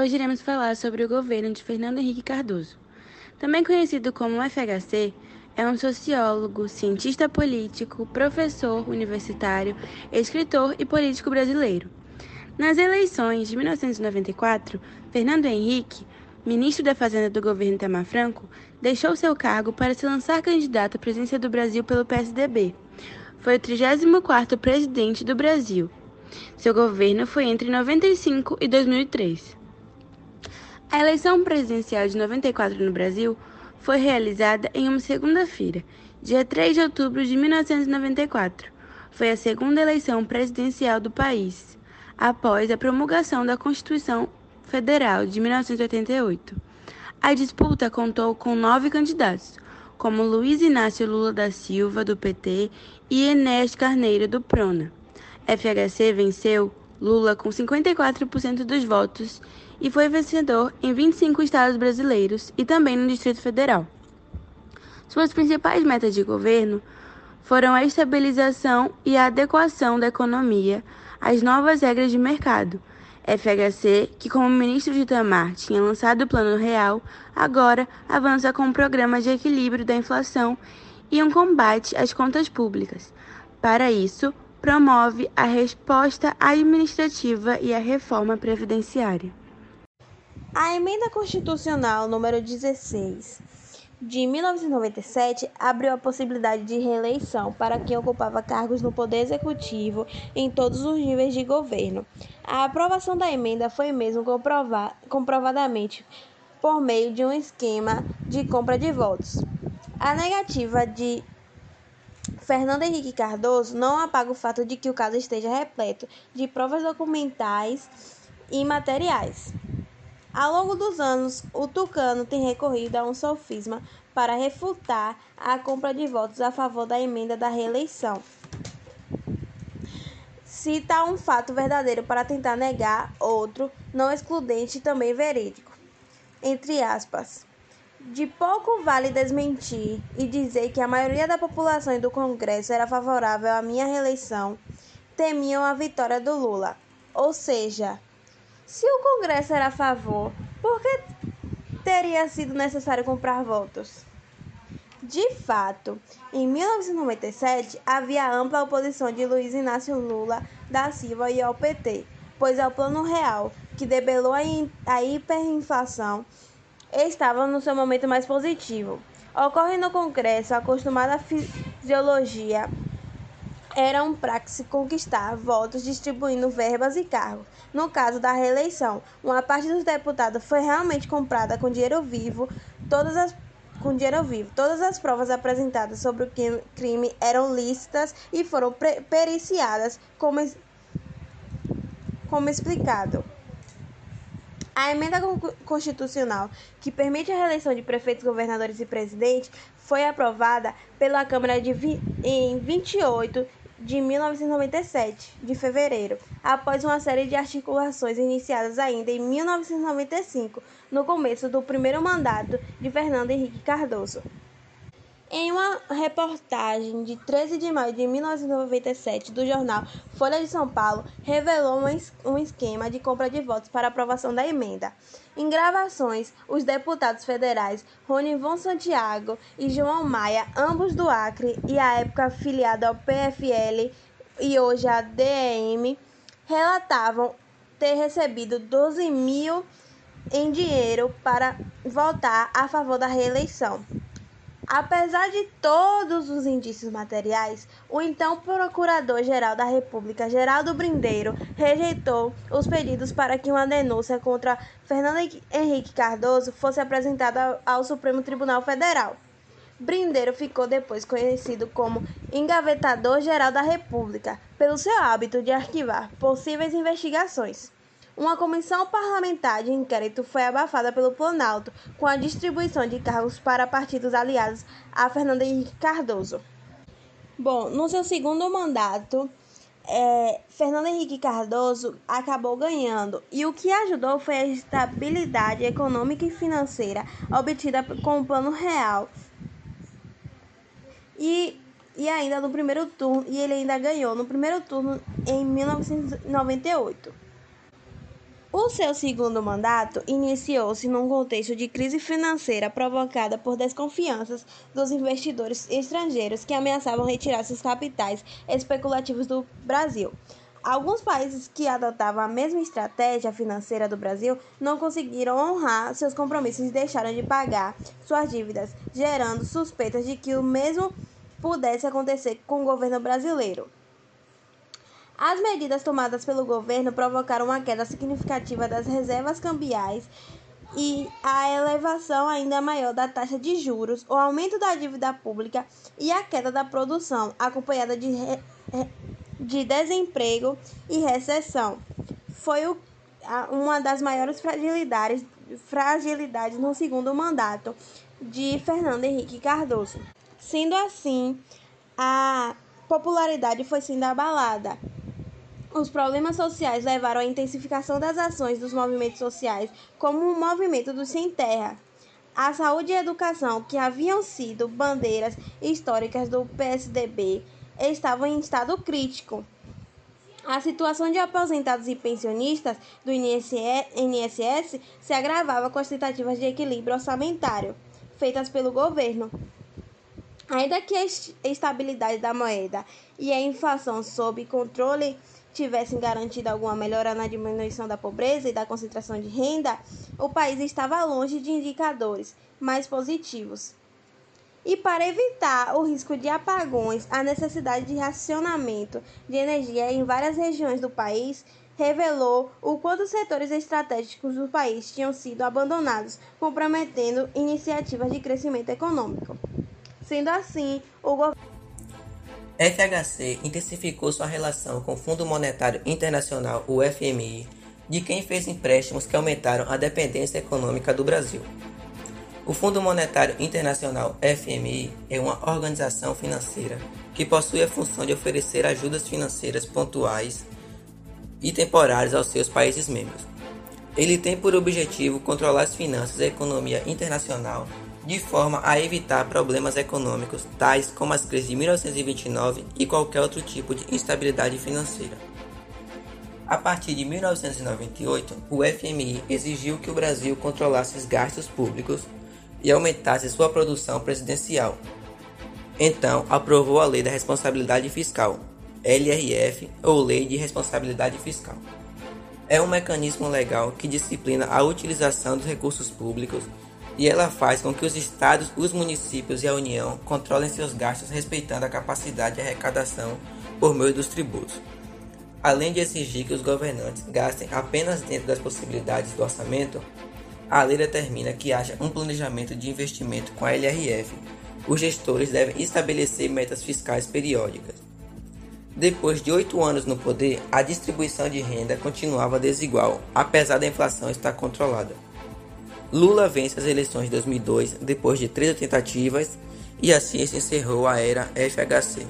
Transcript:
Hoje iremos falar sobre o governo de Fernando Henrique Cardoso. Também conhecido como FHC, é um sociólogo, cientista político, professor universitário, escritor e político brasileiro. Nas eleições de 1994, Fernando Henrique, ministro da Fazenda do governo Itamar Franco, deixou seu cargo para se lançar candidato à presidência do Brasil pelo PSDB. Foi o 34º presidente do Brasil. Seu governo foi entre 95 e 2003. A eleição presidencial de 94 no Brasil foi realizada em uma segunda-feira, dia 3 de outubro de 1994. Foi a segunda eleição presidencial do país, após a promulgação da Constituição Federal de 1988. A disputa contou com nove candidatos, como Luiz Inácio Lula da Silva, do PT, e Enéas Carneiro, do PRONA. FHC venceu Lula com 54% dos votos e foi vencedor em 25 estados brasileiros e também no Distrito Federal. Suas principais metas de governo foram a estabilização e a adequação da economia às novas regras de mercado. FHC, que como ministro de Itamar tinha lançado o Plano Real, agora avança com um programa de equilíbrio da inflação e um combate às contas públicas. Para isso, promove a resposta administrativa e a reforma previdenciária. A emenda constitucional número 16 de 1997 abriu a possibilidade de reeleição para quem ocupava cargos no poder executivo em todos os níveis de governo. A aprovação da emenda foi mesmo comprovadamente por meio de um esquema de compra de votos. A negativa de Fernando Henrique Cardoso não apaga o fato de que o caso esteja repleto de provas documentais e materiais. Ao longo dos anos, o Tucano tem recorrido a um sofisma para refutar a compra de votos a favor da emenda da reeleição. Cita um fato verdadeiro para tentar negar outro, não excludente e também verídico. Entre aspas. De pouco vale desmentir e dizer que a maioria da população e do Congresso era favorável à minha reeleição, temiam a vitória do Lula. Ou seja, se o Congresso era a favor, por que teria sido necessário comprar votos? De fato, em 1997 havia ampla oposição de Luiz Inácio Lula da Silva e ao PT, pois ao Plano Real, que debelou a hiperinflação, estava no seu momento mais positivo. Ocorre no Congresso a acostumada fisiologia era um praxe conquistar votos distribuindo verbas e cargos. No caso da reeleição, uma parte dos deputados foi realmente comprada com dinheiro vivo, todas as com dinheiro vivo. Todas as provas apresentadas sobre o crime eram lícitas e foram periciadas como, como explicado. A emenda constitucional que permite a reeleição de prefeitos, governadores e presidentes foi aprovada pela Câmara de em 28 de 1997, de fevereiro, após uma série de articulações iniciadas ainda em 1995, no começo do primeiro mandato de Fernando Henrique Cardoso. Em uma reportagem de 13 de maio de 1997 do jornal Folha de São Paulo, revelou um esquema de compra de votos para aprovação da emenda. Em gravações, os deputados federais Ronivon Santiago e João Maia, ambos do Acre e à época afiliado ao PFL e hoje à DEM, relatavam ter recebido 12 mil em dinheiro para votar a favor da reeleição. Apesar de todos os indícios materiais, o então Procurador-Geral da República, Geraldo Brindeiro, rejeitou os pedidos para que uma denúncia contra Fernando Henrique Cardoso fosse apresentada ao Supremo Tribunal Federal. Brindeiro ficou depois conhecido como Engavetador-Geral da República, pelo seu hábito de arquivar possíveis investigações. Uma comissão parlamentar de inquérito foi abafada pelo Planalto com a distribuição de cargos para partidos aliados a Fernando Henrique Cardoso. Bom, no seu segundo mandato, é, Fernando Henrique Cardoso acabou ganhando, e o que ajudou foi a estabilidade econômica e financeira obtida com o Plano Real. E, e ainda no primeiro turno, e ele ainda ganhou no primeiro turno em 1998. O seu segundo mandato iniciou-se num contexto de crise financeira provocada por desconfianças dos investidores estrangeiros que ameaçavam retirar seus capitais especulativos do Brasil. Alguns países que adotavam a mesma estratégia financeira do Brasil não conseguiram honrar seus compromissos e deixaram de pagar suas dívidas, gerando suspeitas de que o mesmo pudesse acontecer com o governo brasileiro. As medidas tomadas pelo governo provocaram uma queda significativa das reservas cambiais e a elevação ainda maior da taxa de juros, o aumento da dívida pública e a queda da produção, acompanhada de, de desemprego e recessão. Foi o, uma das maiores fragilidades, fragilidades no segundo mandato de Fernando Henrique Cardoso. Sendo assim, a popularidade foi sendo abalada. Os problemas sociais levaram à intensificação das ações dos movimentos sociais, como o movimento do Sem Terra. A saúde e a educação, que haviam sido bandeiras históricas do PSDB, estavam em estado crítico. A situação de aposentados e pensionistas do INSS se agravava com as tentativas de equilíbrio orçamentário feitas pelo governo. Ainda que a estabilidade da moeda e a inflação sob controle tivessem garantido alguma melhora na diminuição da pobreza e da concentração de renda, o país estava longe de indicadores mais positivos. E para evitar o risco de apagões, a necessidade de racionamento de energia em várias regiões do país revelou o quanto os setores estratégicos do país tinham sido abandonados, comprometendo iniciativas de crescimento econômico. Sendo assim, o governo FHC intensificou sua relação com o Fundo Monetário Internacional, o FMI, de quem fez empréstimos que aumentaram a dependência econômica do Brasil. O Fundo Monetário Internacional, FMI, é uma organização financeira que possui a função de oferecer ajudas financeiras pontuais e temporárias aos seus países membros. Ele tem por objetivo controlar as finanças e a economia internacional de forma a evitar problemas econômicos tais como as crises de 1929 e qualquer outro tipo de instabilidade financeira. A partir de 1998, o FMI exigiu que o Brasil controlasse os gastos públicos e aumentasse sua produção presidencial. Então, aprovou a Lei da Responsabilidade Fiscal, LRF, ou Lei de Responsabilidade Fiscal. É um mecanismo legal que disciplina a utilização dos recursos públicos e ela faz com que os estados, os municípios e a União controlem seus gastos respeitando a capacidade de arrecadação por meio dos tributos. Além de exigir que os governantes gastem apenas dentro das possibilidades do orçamento, a lei determina que haja um planejamento de investimento com a LRF. Os gestores devem estabelecer metas fiscais periódicas. Depois de oito anos no poder, a distribuição de renda continuava desigual, apesar da inflação estar controlada. Lula vence as eleições de 2002 depois de três tentativas e assim se encerrou a era FHC.